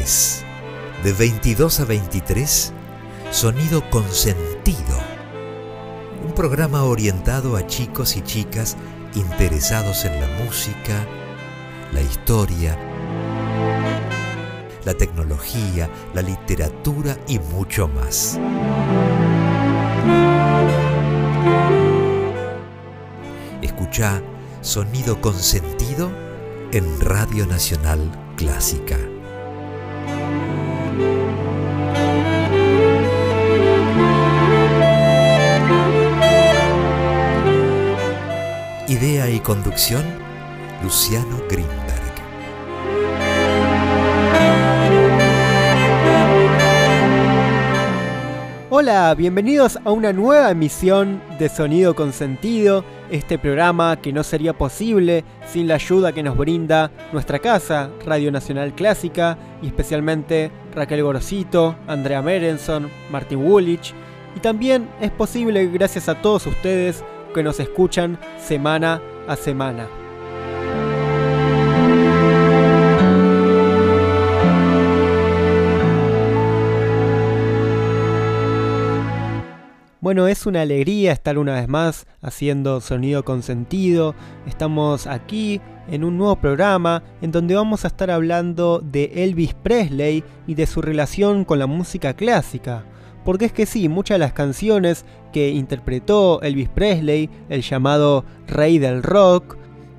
de 22 a 23, Sonido Consentido. Un programa orientado a chicos y chicas interesados en la música, la historia, la tecnología, la literatura y mucho más. Escucha Sonido Consentido en Radio Nacional Clásica. Idea y conducción, Luciano Grimberg. Hola, bienvenidos a una nueva emisión de Sonido con Sentido, este programa que no sería posible sin la ayuda que nos brinda nuestra casa, Radio Nacional Clásica, y especialmente Raquel Gorosito, Andrea Merenson, Martin Woolwich, y también es posible gracias a todos ustedes que nos escuchan semana a semana. Bueno, es una alegría estar una vez más haciendo sonido con sentido. Estamos aquí en un nuevo programa en donde vamos a estar hablando de Elvis Presley y de su relación con la música clásica. Porque es que sí, muchas de las canciones que interpretó Elvis Presley, el llamado Rey del Rock,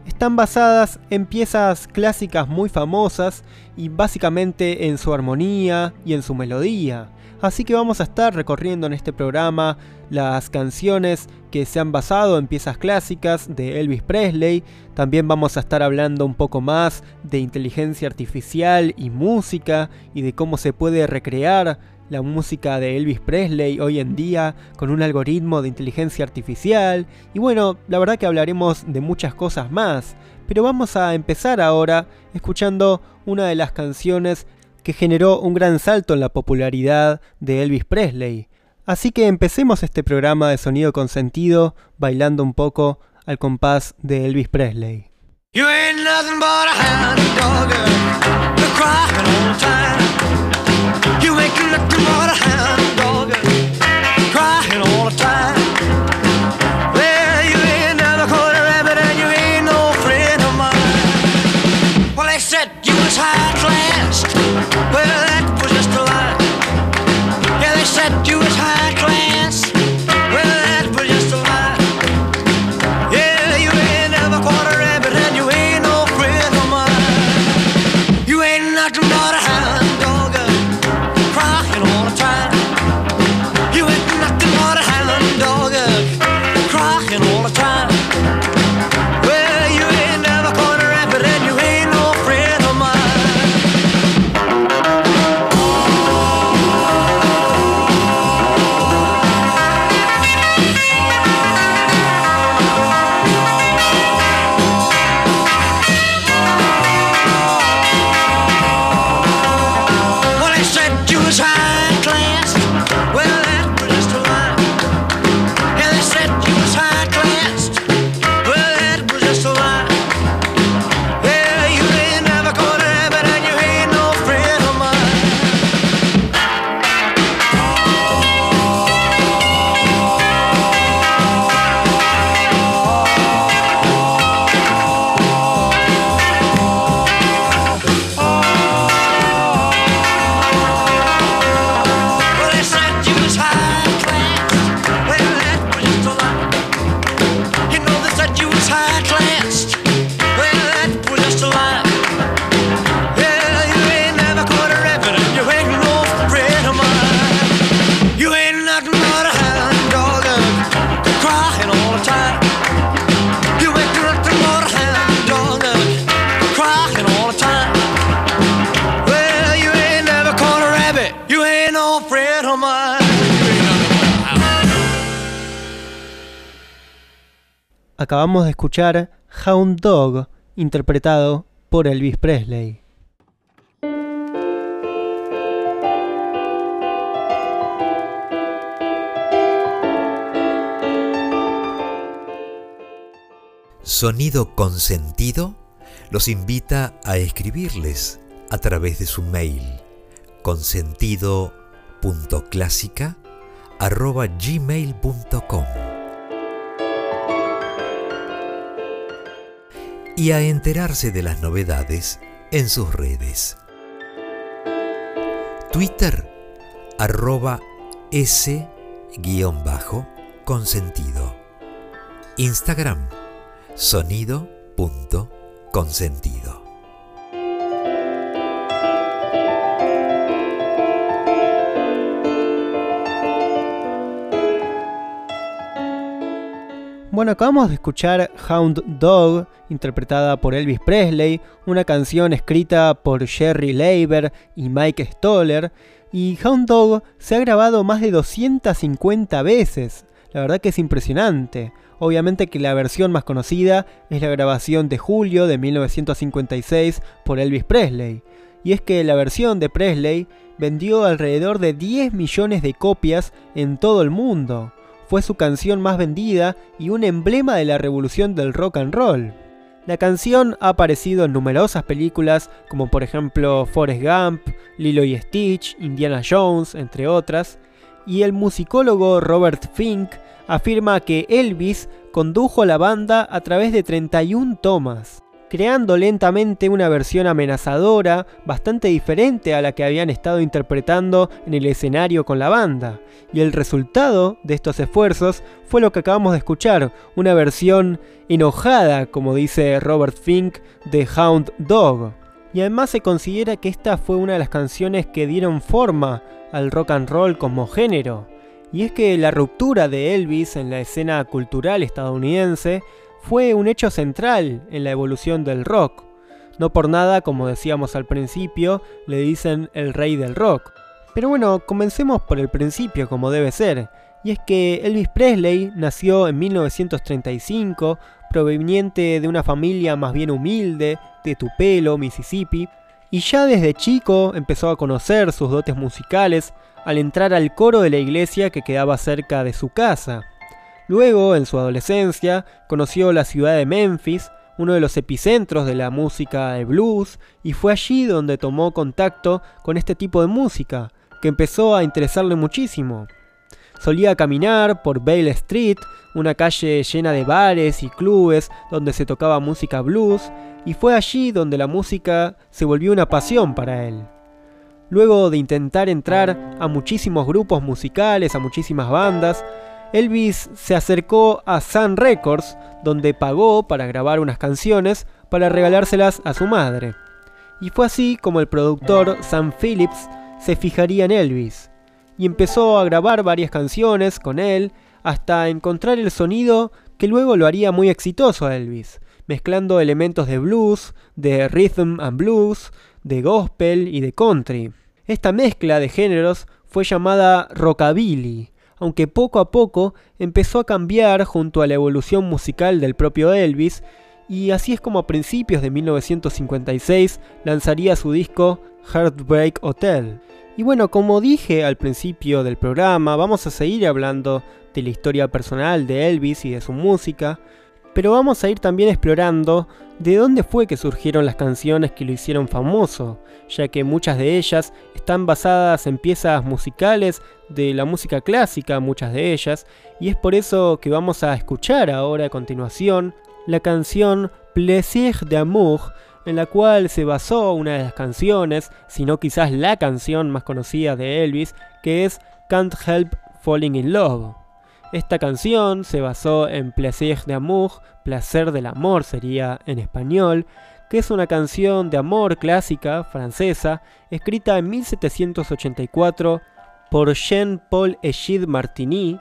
están basadas en piezas clásicas muy famosas y básicamente en su armonía y en su melodía. Así que vamos a estar recorriendo en este programa las canciones que se han basado en piezas clásicas de Elvis Presley. También vamos a estar hablando un poco más de inteligencia artificial y música y de cómo se puede recrear la música de Elvis Presley hoy en día con un algoritmo de inteligencia artificial. Y bueno, la verdad que hablaremos de muchas cosas más. Pero vamos a empezar ahora escuchando una de las canciones que generó un gran salto en la popularidad de Elvis Presley. Así que empecemos este programa de sonido con sentido bailando un poco al compás de Elvis Presley. You make ain't looking what a hound dog crying all the time. Escuchar Hound Dog, interpretado por Elvis Presley. Sonido Consentido los invita a escribirles a través de su mail consentido.clásica.gmail.com y a enterarse de las novedades en sus redes. Twitter arroba s-consentido. Instagram sonido.consentido. Bueno, acabamos de escuchar Hound Dog, interpretada por Elvis Presley, una canción escrita por Jerry Leiber y Mike Stoller, y Hound Dog se ha grabado más de 250 veces. La verdad que es impresionante. Obviamente que la versión más conocida es la grabación de julio de 1956 por Elvis Presley. Y es que la versión de Presley vendió alrededor de 10 millones de copias en todo el mundo fue su canción más vendida y un emblema de la revolución del rock and roll. La canción ha aparecido en numerosas películas como por ejemplo Forrest Gump, Lilo y Stitch, Indiana Jones, entre otras, y el musicólogo Robert Fink afirma que Elvis condujo la banda a través de 31 tomas creando lentamente una versión amenazadora bastante diferente a la que habían estado interpretando en el escenario con la banda. Y el resultado de estos esfuerzos fue lo que acabamos de escuchar, una versión enojada, como dice Robert Fink, de Hound Dog. Y además se considera que esta fue una de las canciones que dieron forma al rock and roll como género. Y es que la ruptura de Elvis en la escena cultural estadounidense fue un hecho central en la evolución del rock. No por nada, como decíamos al principio, le dicen el rey del rock. Pero bueno, comencemos por el principio como debe ser. Y es que Elvis Presley nació en 1935, proveniente de una familia más bien humilde, de Tupelo, Mississippi, y ya desde chico empezó a conocer sus dotes musicales al entrar al coro de la iglesia que quedaba cerca de su casa. Luego, en su adolescencia, conoció la ciudad de Memphis, uno de los epicentros de la música de blues, y fue allí donde tomó contacto con este tipo de música, que empezó a interesarle muchísimo. Solía caminar por Bale Street, una calle llena de bares y clubes donde se tocaba música blues, y fue allí donde la música se volvió una pasión para él. Luego de intentar entrar a muchísimos grupos musicales, a muchísimas bandas, Elvis se acercó a Sun Records, donde pagó para grabar unas canciones para regalárselas a su madre. Y fue así como el productor Sam Phillips se fijaría en Elvis, y empezó a grabar varias canciones con él hasta encontrar el sonido que luego lo haría muy exitoso a Elvis, mezclando elementos de blues, de rhythm and blues, de gospel y de country. Esta mezcla de géneros fue llamada rockabilly, aunque poco a poco empezó a cambiar junto a la evolución musical del propio Elvis, y así es como a principios de 1956 lanzaría su disco Heartbreak Hotel. Y bueno, como dije al principio del programa, vamos a seguir hablando de la historia personal de Elvis y de su música, pero vamos a ir también explorando de dónde fue que surgieron las canciones que lo hicieron famoso, ya que muchas de ellas están basadas en piezas musicales de la música clásica, muchas de ellas, y es por eso que vamos a escuchar ahora a continuación la canción Plaisir d'amour, en la cual se basó una de las canciones, si no quizás la canción más conocida de Elvis, que es Can't Help Falling in Love. Esta canción se basó en Plaisir d'amour, placer del amor sería en español, que es una canción de amor clásica francesa escrita en 1784 por Jean-Paul Egide Martigny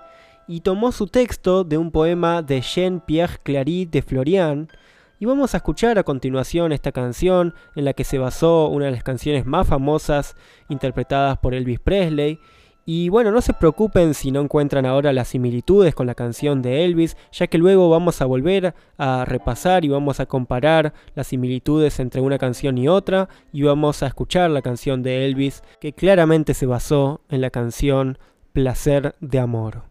y tomó su texto de un poema de Jean-Pierre Clary de Florian. Y vamos a escuchar a continuación esta canción en la que se basó una de las canciones más famosas interpretadas por Elvis Presley y bueno, no se preocupen si no encuentran ahora las similitudes con la canción de Elvis, ya que luego vamos a volver a repasar y vamos a comparar las similitudes entre una canción y otra y vamos a escuchar la canción de Elvis que claramente se basó en la canción Placer de Amor.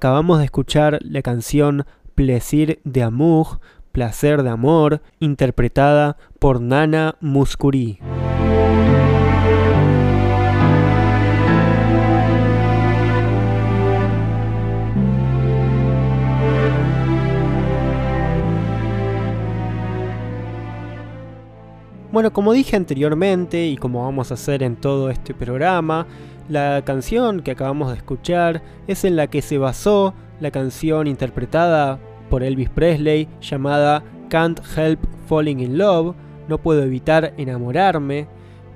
Acabamos de escuchar la canción Plaisir de Amour, Placer de Amor, interpretada por Nana Muscuri. Bueno, como dije anteriormente y como vamos a hacer en todo este programa, la canción que acabamos de escuchar es en la que se basó la canción interpretada por Elvis Presley llamada Can't Help Falling in Love, No puedo evitar enamorarme,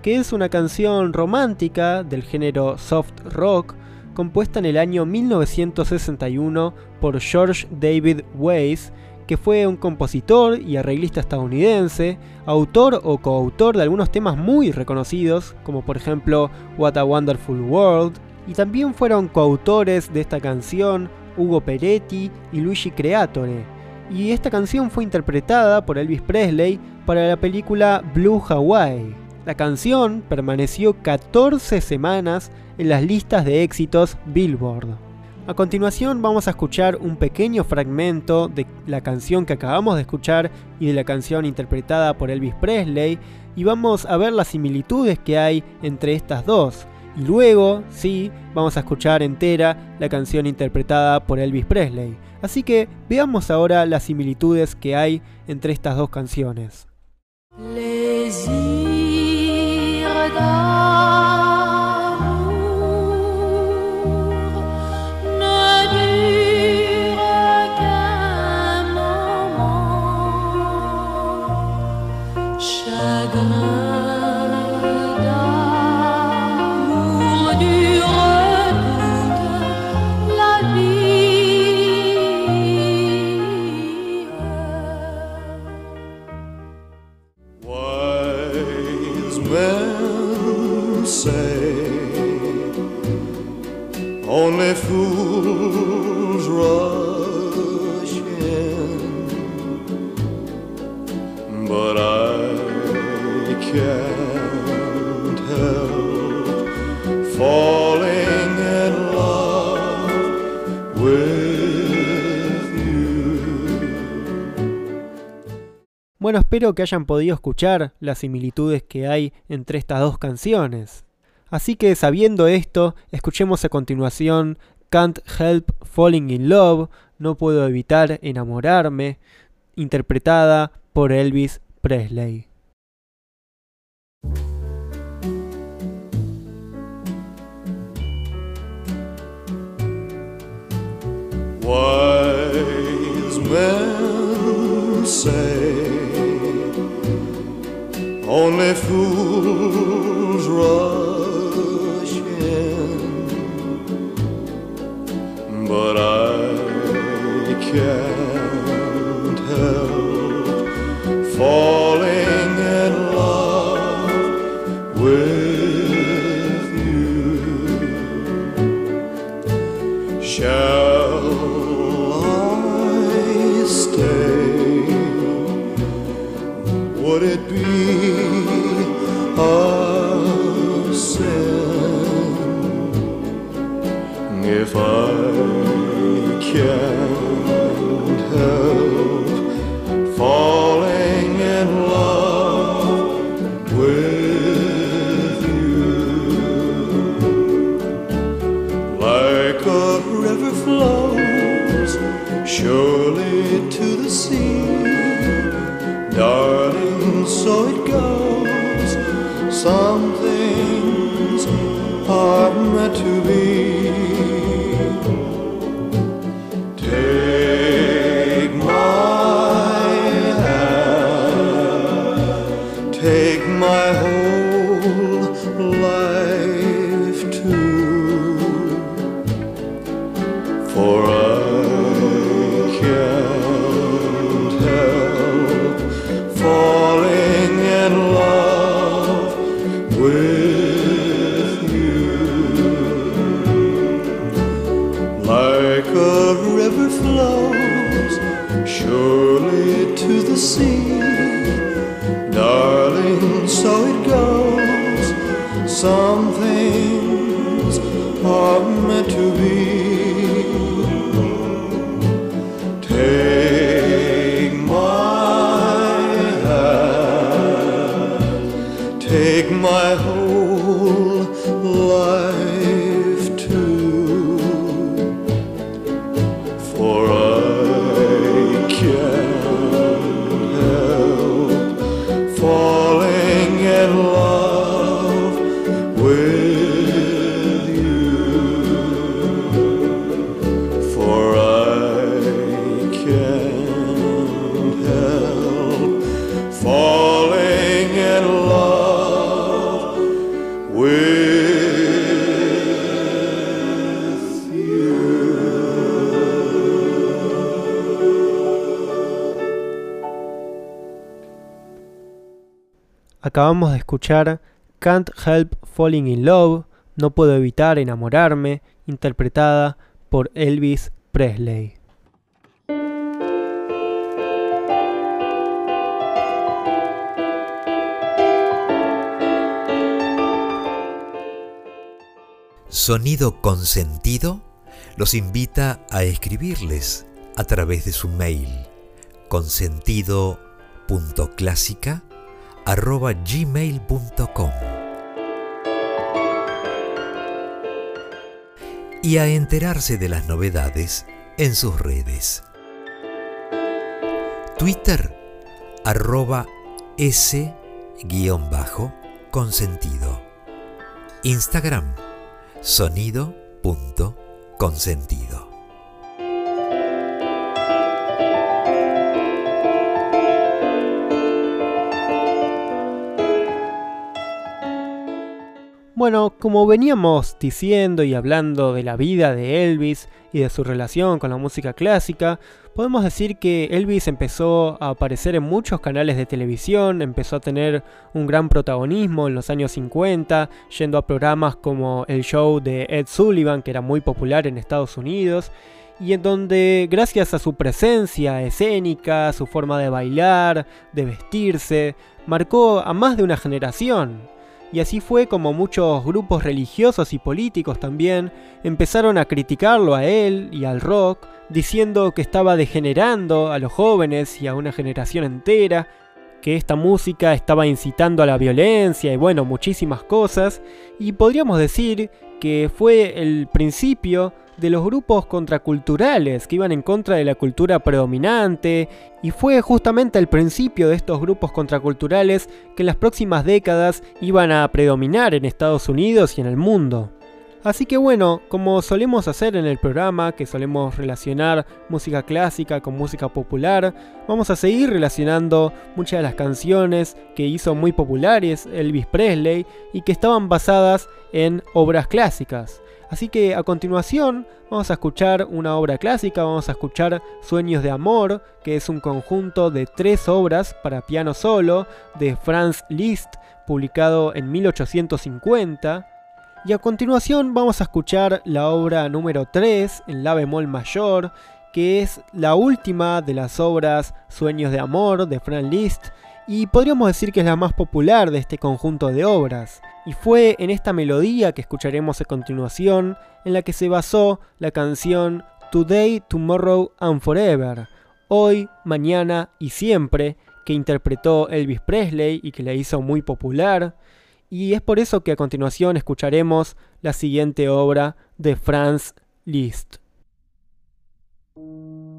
que es una canción romántica del género soft rock compuesta en el año 1961 por George David Weiss que fue un compositor y arreglista estadounidense, autor o coautor de algunos temas muy reconocidos, como por ejemplo What a Wonderful World, y también fueron coautores de esta canción Hugo Peretti y Luigi Creatore. Y esta canción fue interpretada por Elvis Presley para la película Blue Hawaii. La canción permaneció 14 semanas en las listas de éxitos Billboard. A continuación vamos a escuchar un pequeño fragmento de la canción que acabamos de escuchar y de la canción interpretada por Elvis Presley y vamos a ver las similitudes que hay entre estas dos. Y luego, sí, vamos a escuchar entera la canción interpretada por Elvis Presley. Así que veamos ahora las similitudes que hay entre estas dos canciones. love. Bueno, espero que hayan podido escuchar las similitudes que hay entre estas dos canciones. Así que sabiendo esto, escuchemos a continuación Can't Help Falling in Love, No puedo evitar enamorarme, interpretada por Elvis Presley. Only fools rush in, but I can't things are meant to be. Take my hand, take my heart. Acabamos de escuchar Can't Help Falling in Love, No puedo evitar enamorarme, interpretada por Elvis Presley. Sonido Consentido los invita a escribirles a través de su mail consentido.clásica.gmail.com y a enterarse de las novedades en sus redes. Twitter arroba s-consentido. Instagram sonido.consentido. Bueno, como veníamos diciendo y hablando de la vida de Elvis y de su relación con la música clásica, podemos decir que Elvis empezó a aparecer en muchos canales de televisión, empezó a tener un gran protagonismo en los años 50, yendo a programas como el show de Ed Sullivan, que era muy popular en Estados Unidos, y en donde gracias a su presencia escénica, su forma de bailar, de vestirse, marcó a más de una generación y así fue como muchos grupos religiosos y políticos también empezaron a criticarlo a él y al rock, diciendo que estaba degenerando a los jóvenes y a una generación entera, que esta música estaba incitando a la violencia y bueno, muchísimas cosas, y podríamos decir que fue el principio de los grupos contraculturales que iban en contra de la cultura predominante y fue justamente al principio de estos grupos contraculturales que en las próximas décadas iban a predominar en Estados Unidos y en el mundo. Así que bueno, como solemos hacer en el programa, que solemos relacionar música clásica con música popular, vamos a seguir relacionando muchas de las canciones que hizo muy populares Elvis Presley y que estaban basadas en obras clásicas. Así que a continuación vamos a escuchar una obra clásica, vamos a escuchar Sueños de Amor, que es un conjunto de tres obras para piano solo de Franz Liszt, publicado en 1850. Y a continuación vamos a escuchar la obra número 3 en la bemol mayor, que es la última de las obras Sueños de Amor de Franz Liszt, y podríamos decir que es la más popular de este conjunto de obras. Y fue en esta melodía que escucharemos a continuación en la que se basó la canción Today, Tomorrow and Forever, hoy, mañana y siempre, que interpretó Elvis Presley y que la hizo muy popular. Y es por eso que a continuación escucharemos la siguiente obra de Franz Liszt. Thank you.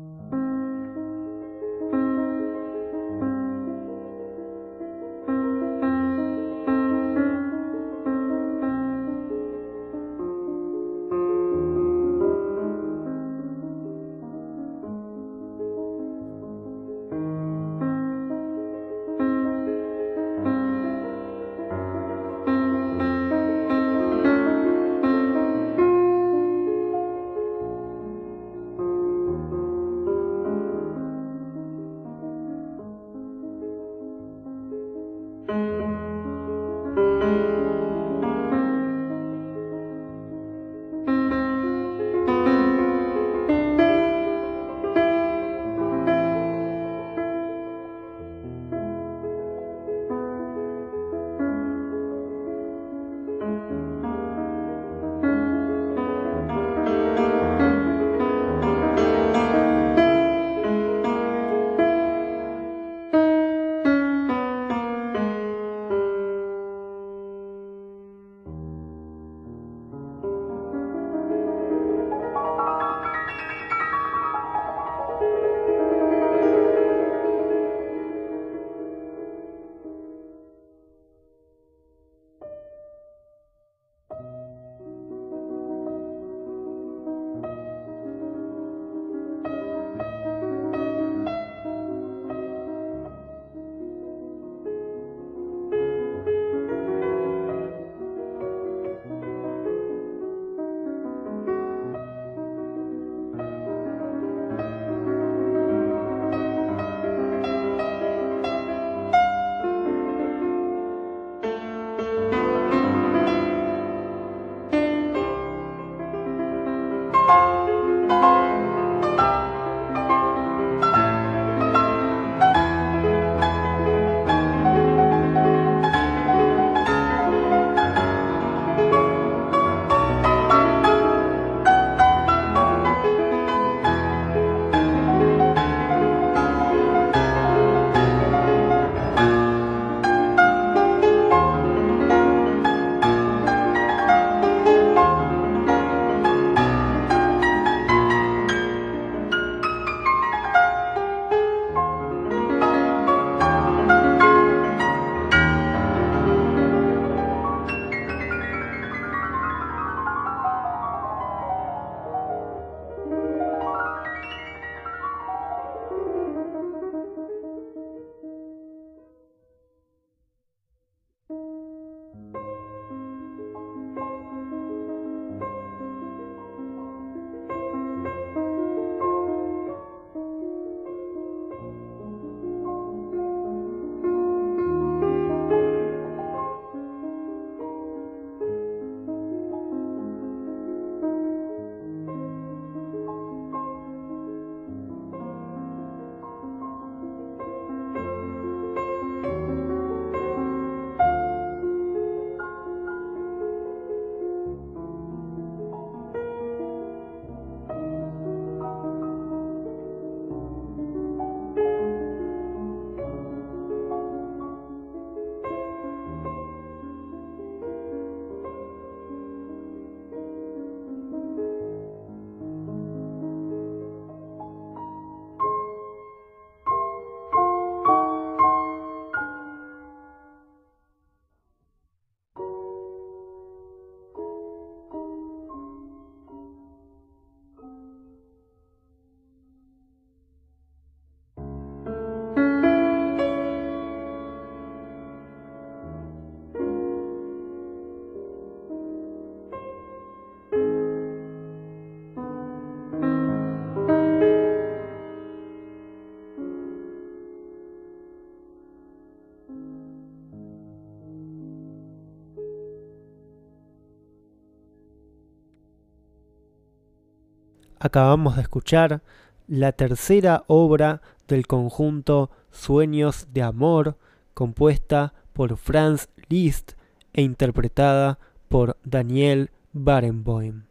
Acabamos de escuchar la tercera obra del conjunto Sueños de Amor, compuesta por Franz Liszt e interpretada por Daniel Barenboim.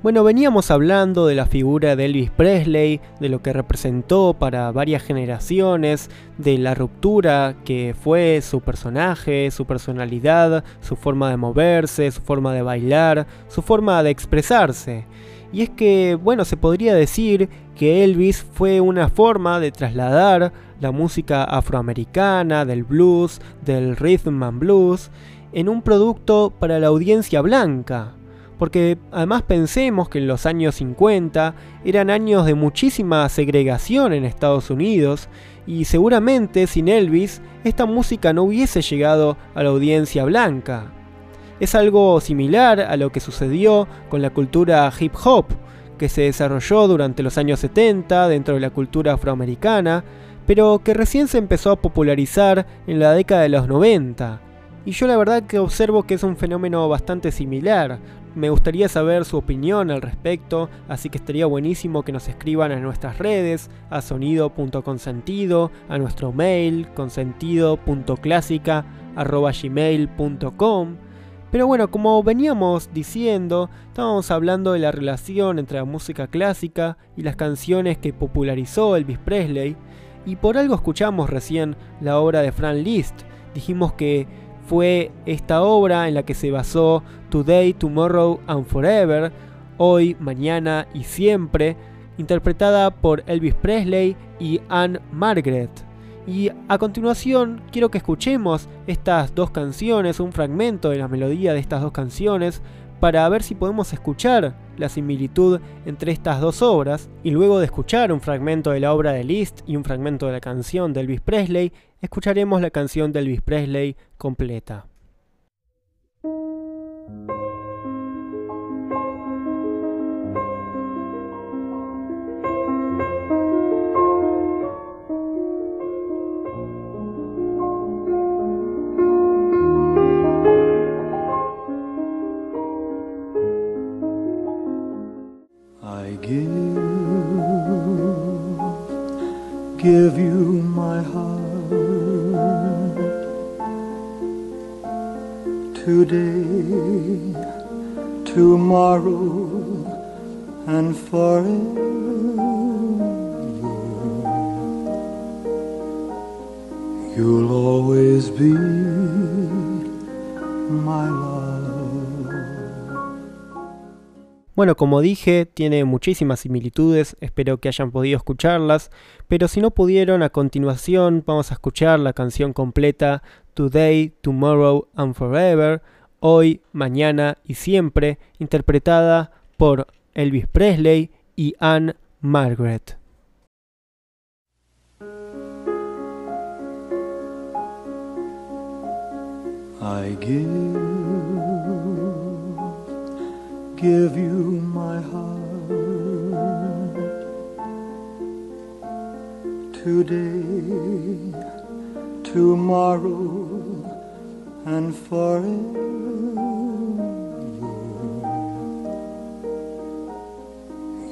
Bueno, veníamos hablando de la figura de Elvis Presley, de lo que representó para varias generaciones, de la ruptura que fue su personaje, su personalidad, su forma de moverse, su forma de bailar, su forma de expresarse. Y es que, bueno, se podría decir que Elvis fue una forma de trasladar la música afroamericana, del blues, del rhythm and blues, en un producto para la audiencia blanca porque además pensemos que en los años 50 eran años de muchísima segregación en Estados Unidos y seguramente sin Elvis esta música no hubiese llegado a la audiencia blanca. Es algo similar a lo que sucedió con la cultura hip hop, que se desarrolló durante los años 70 dentro de la cultura afroamericana, pero que recién se empezó a popularizar en la década de los 90. Y yo la verdad que observo que es un fenómeno bastante similar, me gustaría saber su opinión al respecto, así que estaría buenísimo que nos escriban a nuestras redes, a sonido.consentido, a nuestro mail consentido.clásica.gmail.com. Pero bueno, como veníamos diciendo, estábamos hablando de la relación entre la música clásica y las canciones que popularizó Elvis Presley, y por algo escuchamos recién la obra de Franz Liszt. Dijimos que fue esta obra en la que se basó Today, Tomorrow and Forever, hoy, mañana y siempre, interpretada por Elvis Presley y Anne Margaret. Y a continuación quiero que escuchemos estas dos canciones, un fragmento de la melodía de estas dos canciones, para ver si podemos escuchar la similitud entre estas dos obras, y luego de escuchar un fragmento de la obra de Liszt y un fragmento de la canción de Elvis Presley, escucharemos la canción de Elvis Presley completa. Bueno, como dije, tiene muchísimas similitudes, espero que hayan podido escucharlas, pero si no pudieron, a continuación vamos a escuchar la canción completa Today, Tomorrow and Forever, Hoy, Mañana y Siempre, interpretada por Elvis Presley y Anne Margaret. Give you my heart today. tomorrow and forever.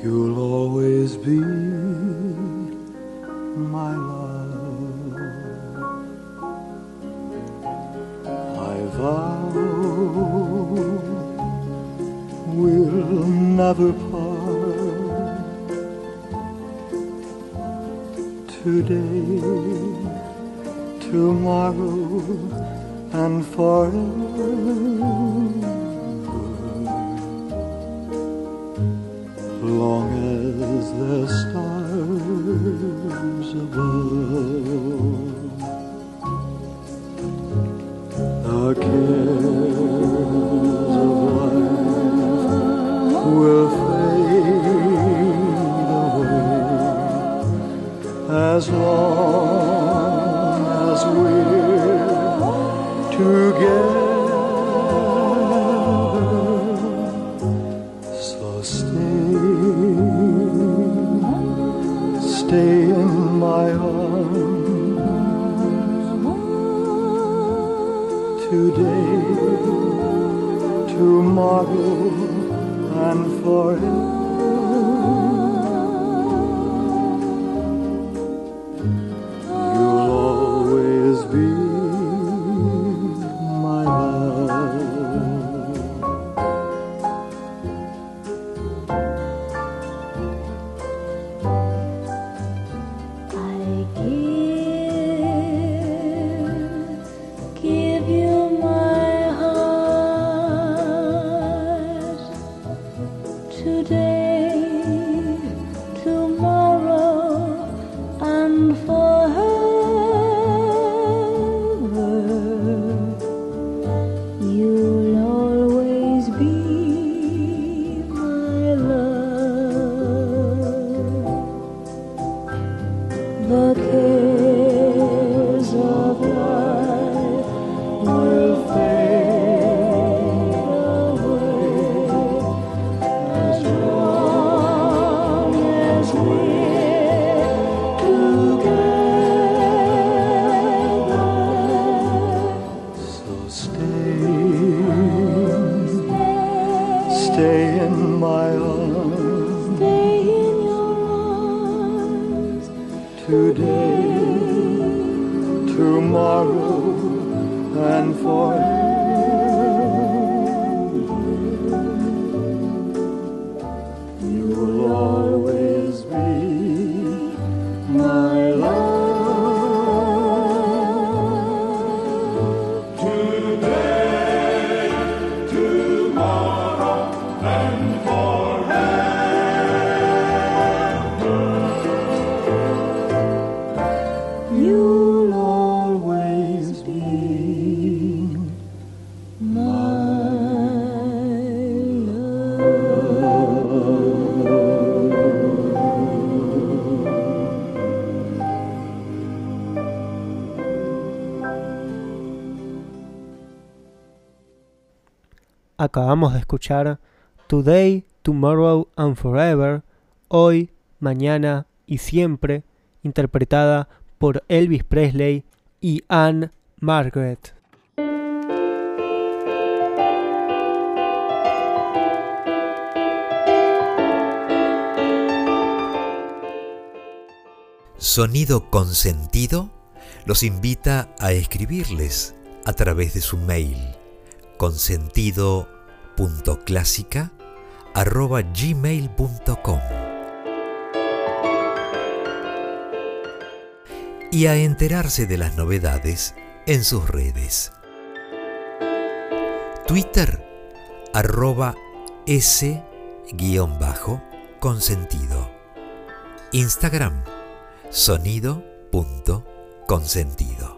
You'll always be my love. I vow never part today tomorrow and forever. Long as there's stars above, the tomorrow, and forever. Acabamos de escuchar Today, Tomorrow and Forever, Hoy, Mañana y Siempre, interpretada por Elvis Presley y Anne Margaret. Sonido Consentido los invita a escribirles a través de su mail consentido.clásica@gmail.com y a enterarse de las novedades en sus redes. Twitter arroba s guion bajo consentido. Instagram sonido.consentido.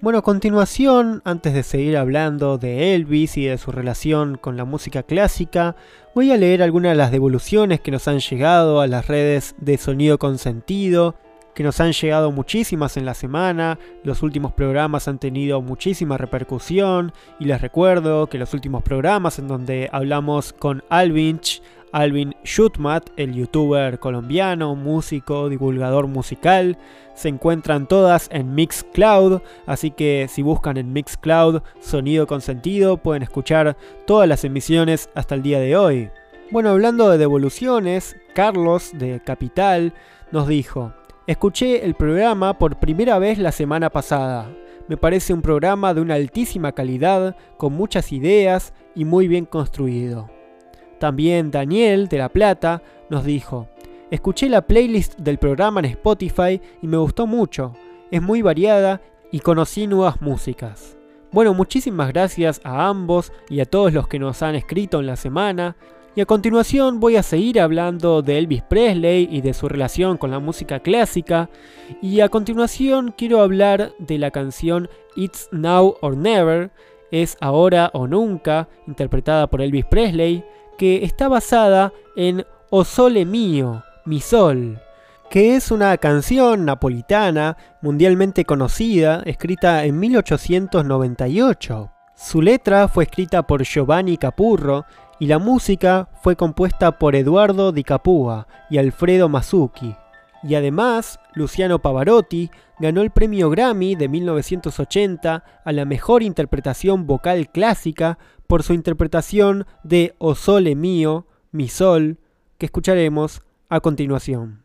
Bueno, a continuación, antes de seguir hablando de Elvis y de su relación con la música clásica, voy a leer algunas de las devoluciones que nos han llegado a las redes de Sonido Consentido, que nos han llegado muchísimas en la semana, los últimos programas han tenido muchísima repercusión y les recuerdo que los últimos programas en donde hablamos con Alvinch, Alvin Schutmat, el youtuber colombiano, músico, divulgador musical, se encuentran todas en Mixcloud, así que si buscan en Mixcloud Sonido con Sentido pueden escuchar todas las emisiones hasta el día de hoy. Bueno, hablando de devoluciones, Carlos de Capital nos dijo, escuché el programa por primera vez la semana pasada. Me parece un programa de una altísima calidad, con muchas ideas y muy bien construido. También Daniel de La Plata nos dijo, escuché la playlist del programa en Spotify y me gustó mucho, es muy variada y conocí nuevas músicas. Bueno, muchísimas gracias a ambos y a todos los que nos han escrito en la semana. Y a continuación voy a seguir hablando de Elvis Presley y de su relación con la música clásica. Y a continuación quiero hablar de la canción It's Now or Never, es ahora o nunca, interpretada por Elvis Presley, que está basada en O Sole Mio, Mi Sol, que es una canción napolitana mundialmente conocida, escrita en 1898. Su letra fue escrita por Giovanni Capurro y la música fue compuesta por Eduardo Di Capua y Alfredo Masucci. Y además, Luciano Pavarotti ganó el premio Grammy de 1980 a la mejor interpretación vocal clásica por su interpretación de O Sole Mio, Mi Sol, que escucharemos a continuación.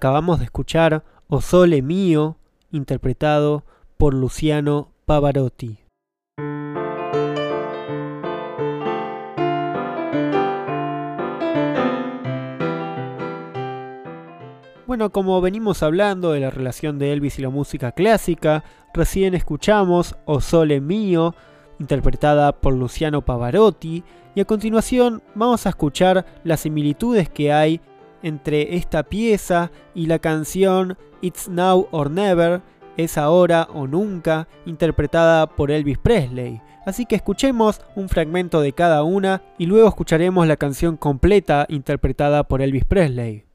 Acabamos de escuchar O Sole Mio, interpretado por Luciano Pavarotti. Bueno, como venimos hablando de la relación de Elvis y la música clásica, recién escuchamos O Sole Mio, interpretada por Luciano Pavarotti, y a continuación vamos a escuchar las similitudes que hay entre esta pieza y la canción It's Now or Never, es ahora o nunca, interpretada por Elvis Presley. Así que escuchemos un fragmento de cada una y luego escucharemos la canción completa interpretada por Elvis Presley.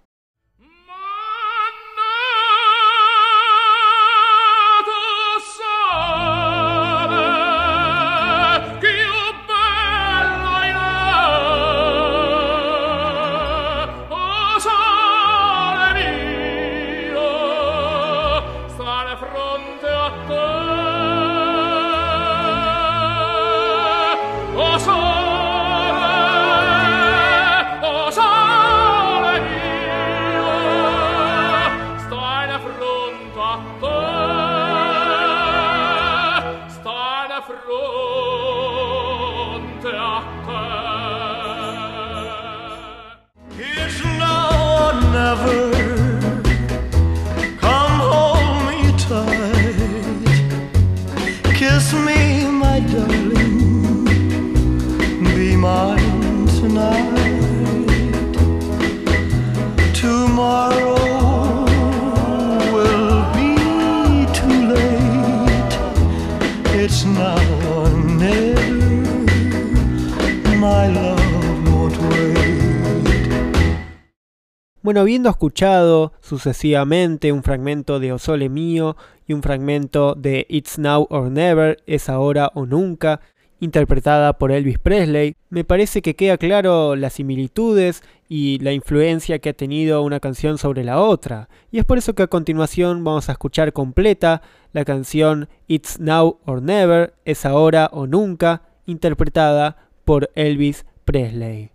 Bueno, habiendo escuchado sucesivamente un fragmento de O Sole Mío y un fragmento de It's Now or Never, Es Ahora o Nunca, interpretada por Elvis Presley, me parece que queda claro las similitudes y la influencia que ha tenido una canción sobre la otra. Y es por eso que a continuación vamos a escuchar completa la canción It's Now or Never, Es Ahora o Nunca, interpretada por Elvis Presley.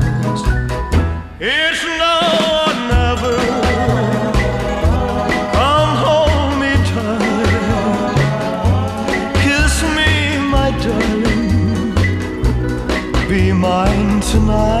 It's now or never. Come hold me tight. Kiss me, my darling. Be mine tonight.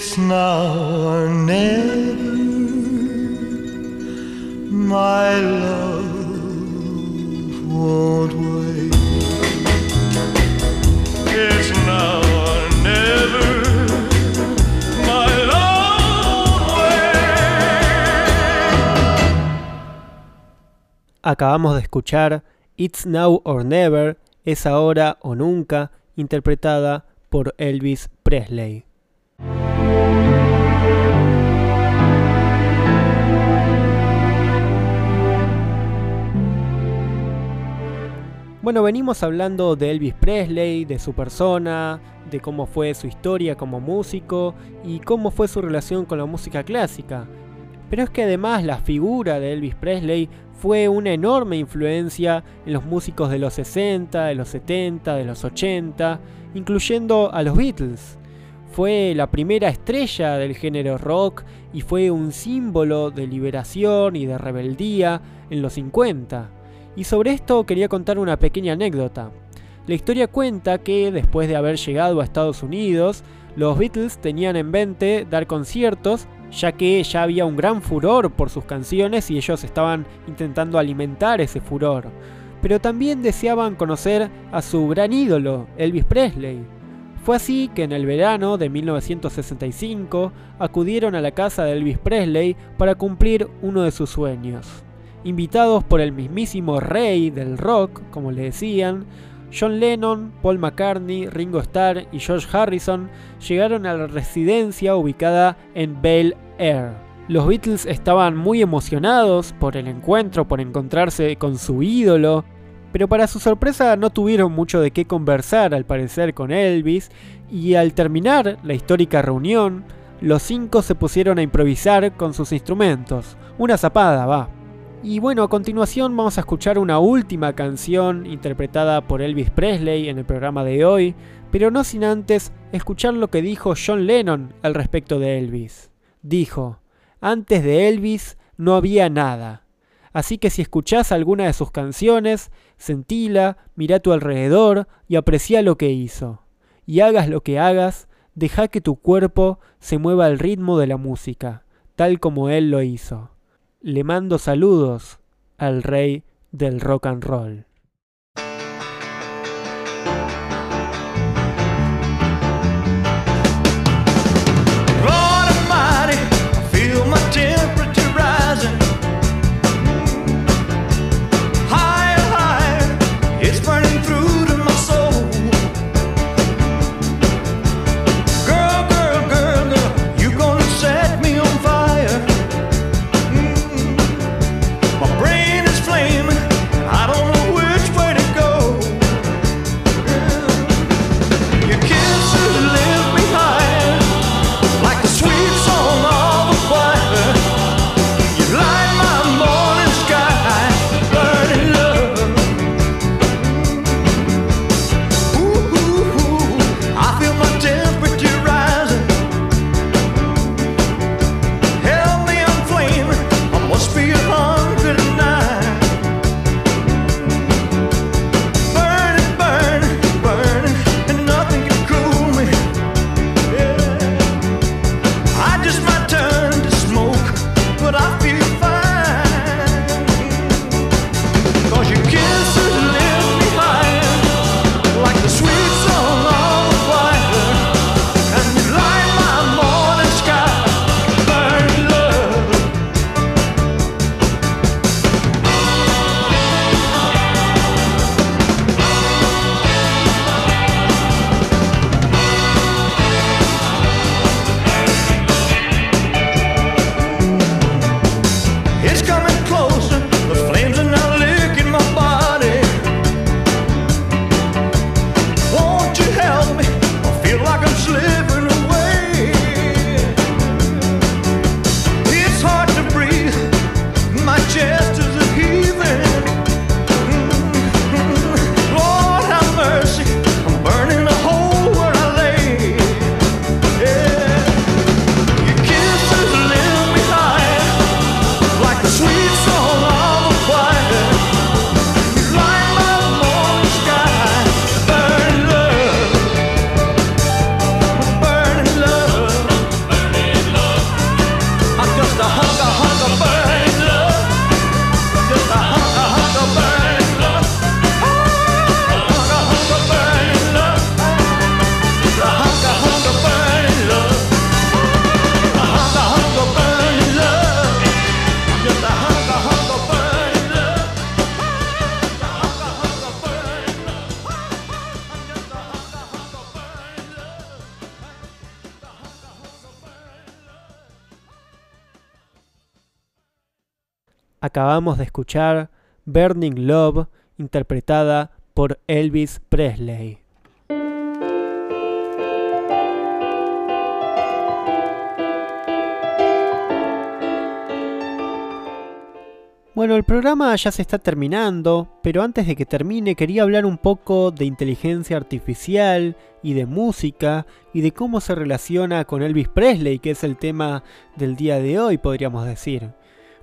It's now or never. My love won't wait. It's now never. Acabamos de escuchar It's Now or Never, Es Ahora o Nunca, interpretada por Elvis Presley. Bueno, venimos hablando de Elvis Presley, de su persona, de cómo fue su historia como músico y cómo fue su relación con la música clásica. Pero es que además la figura de Elvis Presley fue una enorme influencia en los músicos de los 60, de los 70, de los 80, incluyendo a los Beatles. Fue la primera estrella del género rock y fue un símbolo de liberación y de rebeldía en los 50. Y sobre esto quería contar una pequeña anécdota. La historia cuenta que después de haber llegado a Estados Unidos, los Beatles tenían en mente dar conciertos, ya que ya había un gran furor por sus canciones y ellos estaban intentando alimentar ese furor. Pero también deseaban conocer a su gran ídolo, Elvis Presley. Fue así que en el verano de 1965 acudieron a la casa de Elvis Presley para cumplir uno de sus sueños. Invitados por el mismísimo rey del rock, como le decían, John Lennon, Paul McCartney, Ringo Starr y George Harrison llegaron a la residencia ubicada en Bel Air. Los Beatles estaban muy emocionados por el encuentro, por encontrarse con su ídolo, pero para su sorpresa no tuvieron mucho de qué conversar al parecer con Elvis y al terminar la histórica reunión, los cinco se pusieron a improvisar con sus instrumentos. Una zapada, va. Y bueno, a continuación vamos a escuchar una última canción interpretada por Elvis Presley en el programa de hoy, pero no sin antes escuchar lo que dijo John Lennon al respecto de Elvis. Dijo, antes de Elvis no había nada. Así que si escuchás alguna de sus canciones, sentila, mira a tu alrededor y aprecia lo que hizo. Y hagas lo que hagas, deja que tu cuerpo se mueva al ritmo de la música, tal como él lo hizo. Le mando saludos al rey del rock and roll. Acabamos de escuchar Burning Love, interpretada por Elvis Presley. Bueno, el programa ya se está terminando, pero antes de que termine quería hablar un poco de inteligencia artificial y de música y de cómo se relaciona con Elvis Presley, que es el tema del día de hoy, podríamos decir.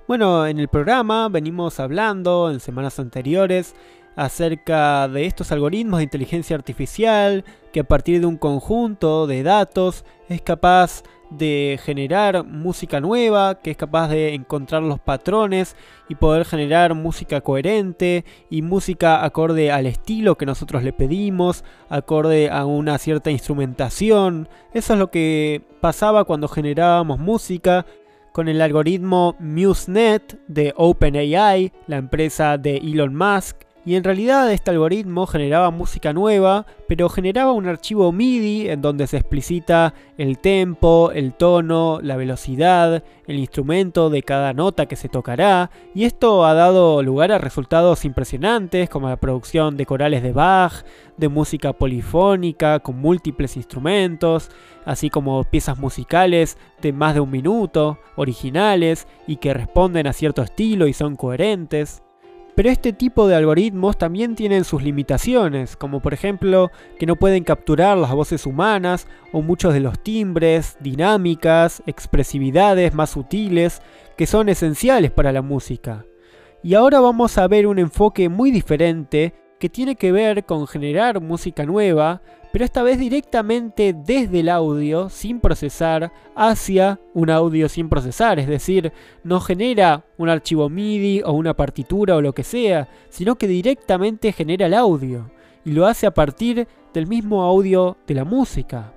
Bueno, en el programa venimos hablando en semanas anteriores acerca de estos algoritmos de inteligencia artificial que a partir de un conjunto de datos es capaz de generar música nueva, que es capaz de encontrar los patrones y poder generar música coherente y música acorde al estilo que nosotros le pedimos, acorde a una cierta instrumentación. Eso es lo que pasaba cuando generábamos música con el algoritmo MuseNet de OpenAI, la empresa de Elon Musk, y en realidad este algoritmo generaba música nueva, pero generaba un archivo MIDI en donde se explicita el tempo, el tono, la velocidad, el instrumento de cada nota que se tocará, y esto ha dado lugar a resultados impresionantes como la producción de corales de Bach, de música polifónica con múltiples instrumentos, así como piezas musicales de más de un minuto, originales y que responden a cierto estilo y son coherentes. Pero este tipo de algoritmos también tienen sus limitaciones, como por ejemplo que no pueden capturar las voces humanas o muchos de los timbres, dinámicas, expresividades más sutiles que son esenciales para la música. Y ahora vamos a ver un enfoque muy diferente que tiene que ver con generar música nueva, pero esta vez directamente desde el audio sin procesar hacia un audio sin procesar, es decir, no genera un archivo MIDI o una partitura o lo que sea, sino que directamente genera el audio y lo hace a partir del mismo audio de la música.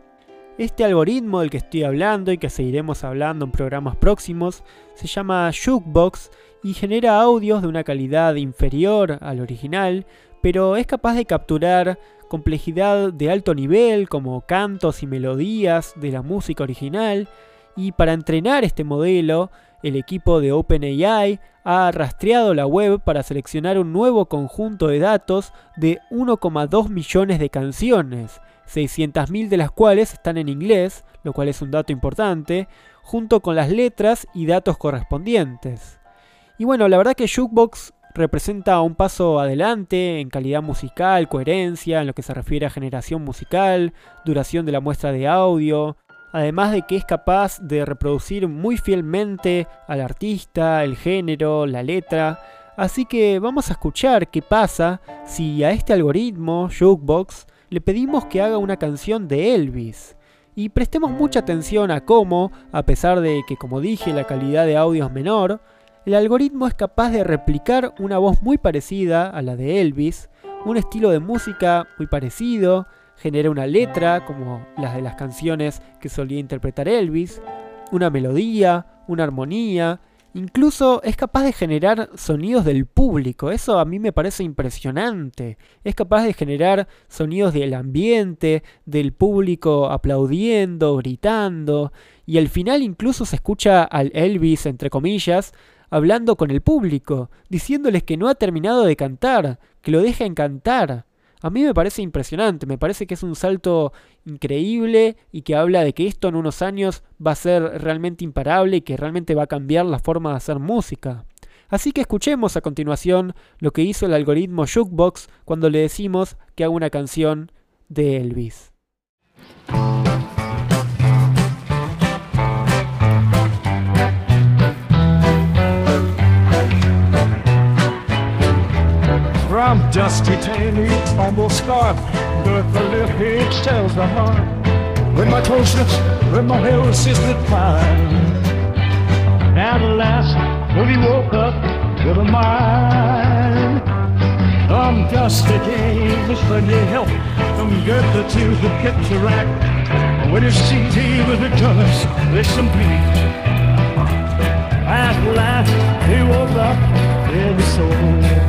Este algoritmo del que estoy hablando y que seguiremos hablando en programas próximos se llama Jukebox y genera audios de una calidad inferior al original, pero es capaz de capturar complejidad de alto nivel como cantos y melodías de la música original y para entrenar este modelo el equipo de OpenAI ha rastreado la web para seleccionar un nuevo conjunto de datos de 1,2 millones de canciones, 600.000 de las cuales están en inglés, lo cual es un dato importante, junto con las letras y datos correspondientes. Y bueno, la verdad que Jukebox representa un paso adelante en calidad musical, coherencia, en lo que se refiere a generación musical, duración de la muestra de audio, además de que es capaz de reproducir muy fielmente al artista, el género, la letra. Así que vamos a escuchar qué pasa si a este algoritmo, Jukebox, le pedimos que haga una canción de Elvis. Y prestemos mucha atención a cómo, a pesar de que como dije la calidad de audio es menor, el algoritmo es capaz de replicar una voz muy parecida a la de Elvis, un estilo de música muy parecido, genera una letra como las de las canciones que solía interpretar Elvis, una melodía, una armonía, incluso es capaz de generar sonidos del público, eso a mí me parece impresionante, es capaz de generar sonidos del ambiente, del público aplaudiendo, gritando, y al final incluso se escucha al Elvis, entre comillas, hablando con el público, diciéndoles que no ha terminado de cantar, que lo dejen cantar. A mí me parece impresionante, me parece que es un salto increíble y que habla de que esto en unos años va a ser realmente imparable y que realmente va a cambiar la forma de hacer música. Así que escuchemos a continuación lo que hizo el algoritmo Jukebox cuando le decimos que haga una canción de Elvis. I'm dusty, on the scarred. but the little it tells the heart. When my toes slips, when my hair is lit fine. At last, when he woke up to the mind, I'm dusty, a game, this funny help, I'm to the picture rack. When you see tea with the colors, some compete. At last, he woke up in the soul.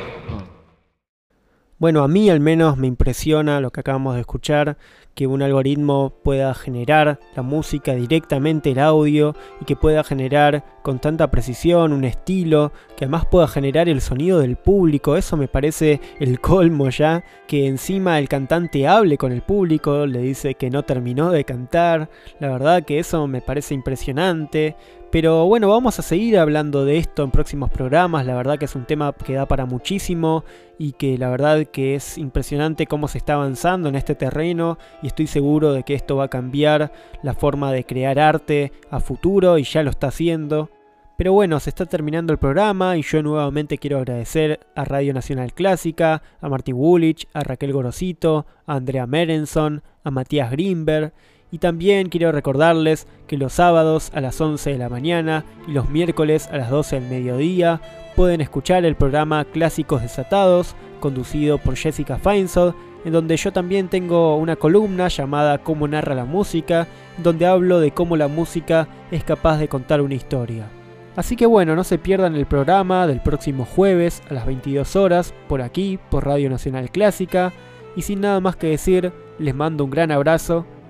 Bueno, a mí al menos me impresiona lo que acabamos de escuchar, que un algoritmo pueda generar la música directamente el audio y que pueda generar con tanta precisión un estilo, que además pueda generar el sonido del público, eso me parece el colmo ya, que encima el cantante hable con el público, le dice que no terminó de cantar, la verdad que eso me parece impresionante, pero bueno, vamos a seguir hablando de esto en próximos programas, la verdad que es un tema que da para muchísimo y que la verdad que es impresionante cómo se está avanzando en este terreno y estoy seguro de que esto va a cambiar la forma de crear arte a futuro y ya lo está haciendo. Pero bueno, se está terminando el programa y yo nuevamente quiero agradecer a Radio Nacional Clásica, a Marty Woolwich, a Raquel Gorosito, a Andrea Merenson, a Matías Greenberg y también quiero recordarles que los sábados a las 11 de la mañana y los miércoles a las 12 del mediodía pueden escuchar el programa Clásicos Desatados, conducido por Jessica Feinsod, en donde yo también tengo una columna llamada Cómo narra la música, donde hablo de cómo la música es capaz de contar una historia. Así que bueno, no se pierdan el programa del próximo jueves a las 22 horas por aquí, por Radio Nacional Clásica, y sin nada más que decir, les mando un gran abrazo